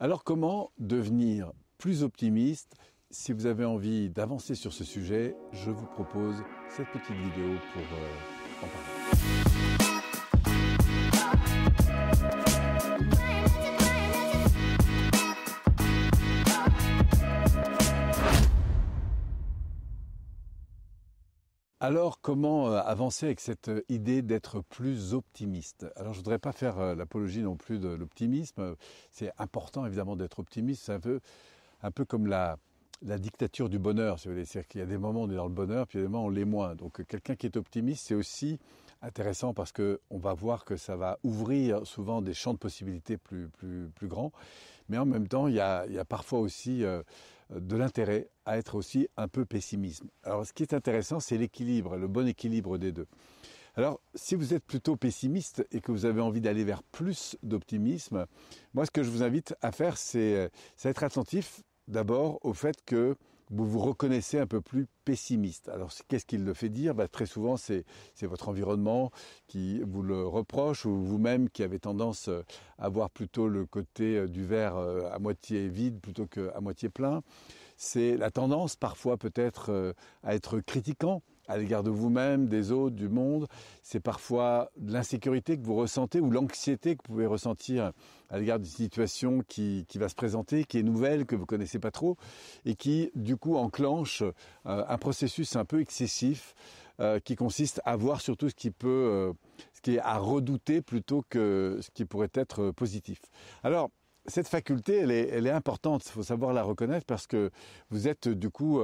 Alors comment devenir plus optimiste? Si vous avez envie d'avancer sur ce sujet, je vous propose cette petite vidéo pour euh, en parler. Alors, comment euh, avancer avec cette euh, idée d'être plus optimiste? Alors, je voudrais pas faire euh, l'apologie non plus de l'optimisme. C'est important, évidemment, d'être optimiste. C'est un peu, un peu comme la, la dictature du bonheur, si vous voulez. C'est-à-dire qu'il y a des moments où on est dans le bonheur, puis il y a des moments où on l'est moins. Donc, quelqu'un qui est optimiste, c'est aussi intéressant parce qu'on va voir que ça va ouvrir souvent des champs de possibilités plus, plus, plus grands. Mais en même temps, il y a, il y a parfois aussi de l'intérêt à être aussi un peu pessimiste. Alors ce qui est intéressant, c'est l'équilibre, le bon équilibre des deux. Alors, si vous êtes plutôt pessimiste et que vous avez envie d'aller vers plus d'optimisme, moi, ce que je vous invite à faire, c'est être attentif d'abord au fait que vous vous reconnaissez un peu plus pessimiste. Alors qu'est-ce qui le fait dire? Bah, Très souvent, c'est votre environnement qui vous le reproche ou vous-même qui avez tendance euh, à voir plutôt le côté euh, du verre euh, à moitié vide plutôt qu'à moitié plein. C'est la tendance parfois peut-être à être critiquant à l'égard de vous-même, des autres, du monde. C'est parfois l'insécurité que vous ressentez ou l'anxiété que vous pouvez ressentir à l'égard d'une situation qui, va se présenter, qui est nouvelle, que vous connaissez pas trop, et qui du coup enclenche euh, un processus un peu excessif euh, qui consiste à voir surtout ce qui peut, euh, ce qui est à redouter plutôt que ce qui pourrait être positif. Alors, cette faculté, elle est, importante, il faut savoir la reconnaître parce que vous êtes du coup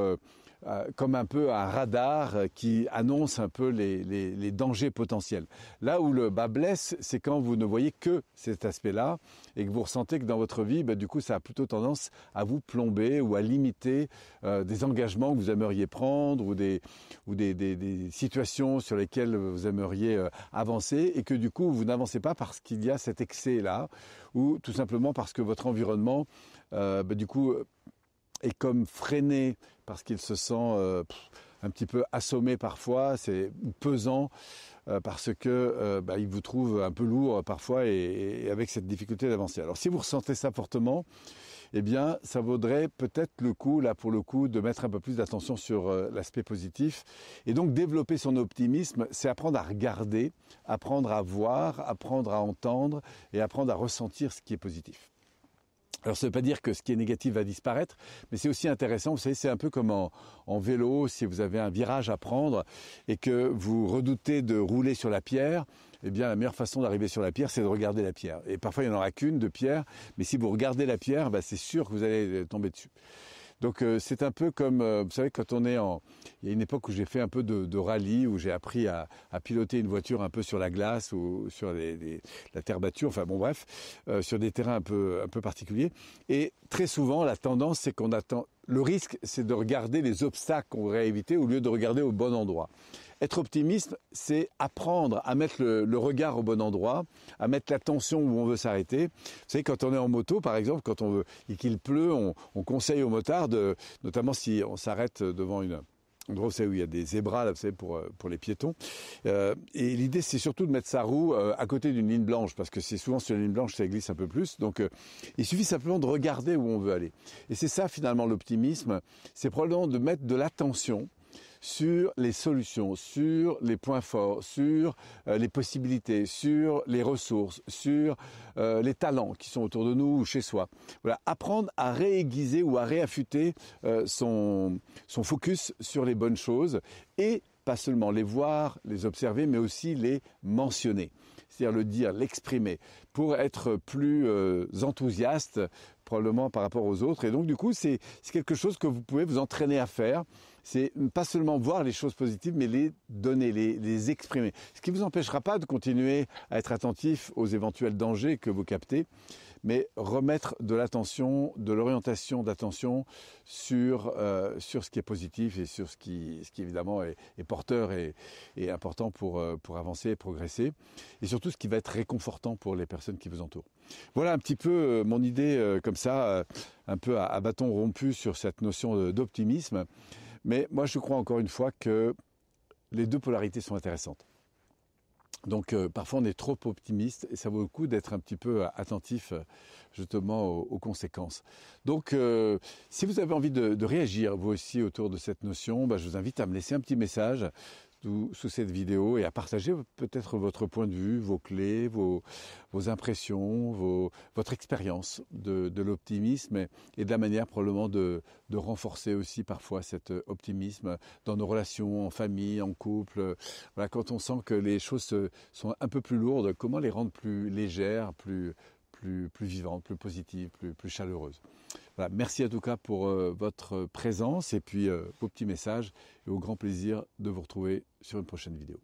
euh, comme un peu un radar qui annonce un peu les, dangers potentiels. Là où le bas blesse, c'est quand vous ne voyez que cet aspect-là et que vous ressentez que dans votre vie, bah, du coup, ça a plutôt tendance à vous plomber ou à limiter euh, des engagements que vous aimeriez prendre ou des, ou des, situations sur lesquelles vous aimeriez euh, avancer et que du coup, vous n'avancez pas parce qu'il y a cet excès-là ou tout simplement parce que votre environnement, bah, du coup, est comme freiné parce qu'il se sent euh, un petit peu assommé parfois, c'est pesant euh, parce que euh, bah, il vous trouve un peu lourd parfois et, avec cette difficulté d'avancer. Alors si vous ressentez ça fortement, eh bien, ça vaudrait peut-être le coup, là pour le coup, de mettre un peu plus d'attention sur l'aspect positif. Et donc, développer son optimisme, c'est apprendre à regarder, apprendre à voir, apprendre à entendre et apprendre à ressentir ce qui est positif. Alors ça ne veut pas dire que ce qui est négatif va disparaître, mais c'est aussi intéressant, vous savez, c'est un peu comme en, vélo, si vous avez un virage à prendre et que vous redoutez de rouler sur la pierre, eh bien la meilleure façon d'arriver sur la pierre, c'est de regarder la pierre. Et parfois il n'y en aura qu'une de pierre, mais si vous regardez la pierre, bah, c'est sûr que vous allez tomber dessus. Donc euh, c'est un peu comme, euh, vous savez, quand on est en... Il y a une époque où j'ai fait un peu de, rallye, où j'ai appris à, piloter une voiture un peu sur la glace ou sur la terre battue, enfin bon bref, euh, sur des terrains un peu, un peu particuliers. Et très souvent, la tendance, c'est qu'on attend... Le risque, c'est de regarder les obstacles qu'on voudrait éviter au lieu de regarder au bon endroit. Être optimiste, c'est apprendre à mettre le, regard au bon endroit, à mettre l'attention où on veut s'arrêter. Vous savez, quand on est en moto, par exemple, quand on veut et qu'il pleut, on, conseille aux motards, notamment si on s'arrête devant une endroit où il y a des zébras, là, vous savez, pour, pour les piétons. Euh, et l'idée, c'est surtout de mettre sa roue euh, à côté d'une ligne blanche, parce que c'est souvent sur la ligne blanche, ça glisse un peu plus. Donc, euh, il suffit simplement de regarder où on veut aller. Et c'est ça, finalement, l'optimisme. C'est probablement de mettre de l'attention sur les solutions, sur les points forts, sur euh, les possibilités, sur les ressources, sur euh, les talents qui sont autour de nous ou chez soi. Voilà, apprendre à réaiguiser ou à réaffûter euh, son, son focus sur les bonnes choses et pas seulement les voir, les observer, mais aussi les mentionner. C'est-à-dire le dire, l'exprimer, pour être plus enthousiaste probablement par rapport aux autres. Et donc du coup, c'est quelque chose que vous pouvez vous entraîner à faire c'est pas seulement voir les choses positives, mais les donner, les, exprimer. Ce qui ne vous empêchera pas de continuer à être attentif aux éventuels dangers que vous captez, mais remettre de l'attention, de l'orientation d'attention sur, euh, sur ce qui est positif et sur ce qui, ce qui évidemment est, porteur et, important pour, euh, pour avancer et progresser, et surtout ce qui va être réconfortant pour les personnes qui vous entourent. Voilà un petit peu euh, mon idée comme ça, un peu à bâton rompu sur cette notion d'optimisme. Mais moi, je crois encore une fois que les deux polarités sont intéressantes. Donc euh, parfois on est trop optimiste et ça vaut le coup d'être un petit peu attentif justement aux, conséquences. Donc si vous avez envie de, réagir vous aussi autour de cette notion, bah, je vous invite à me laisser un petit message sous, cette vidéo et à partager peut-être votre point de vue, vos clés, vos, impressions, votre expérience de, l'optimisme et, de la manière probablement de, renforcer aussi parfois cet optimisme dans nos relations en famille, en couple. Quand on sent que les choses sont un peu plus lourdes, comment les rendre plus légères, plus, plus, vivantes, plus positives, plus. Voilà, merci en tout cas pour euh, votre présence et puis euh, vos petits messages et au grand plaisir de vous retrouver sur une prochaine vidéo.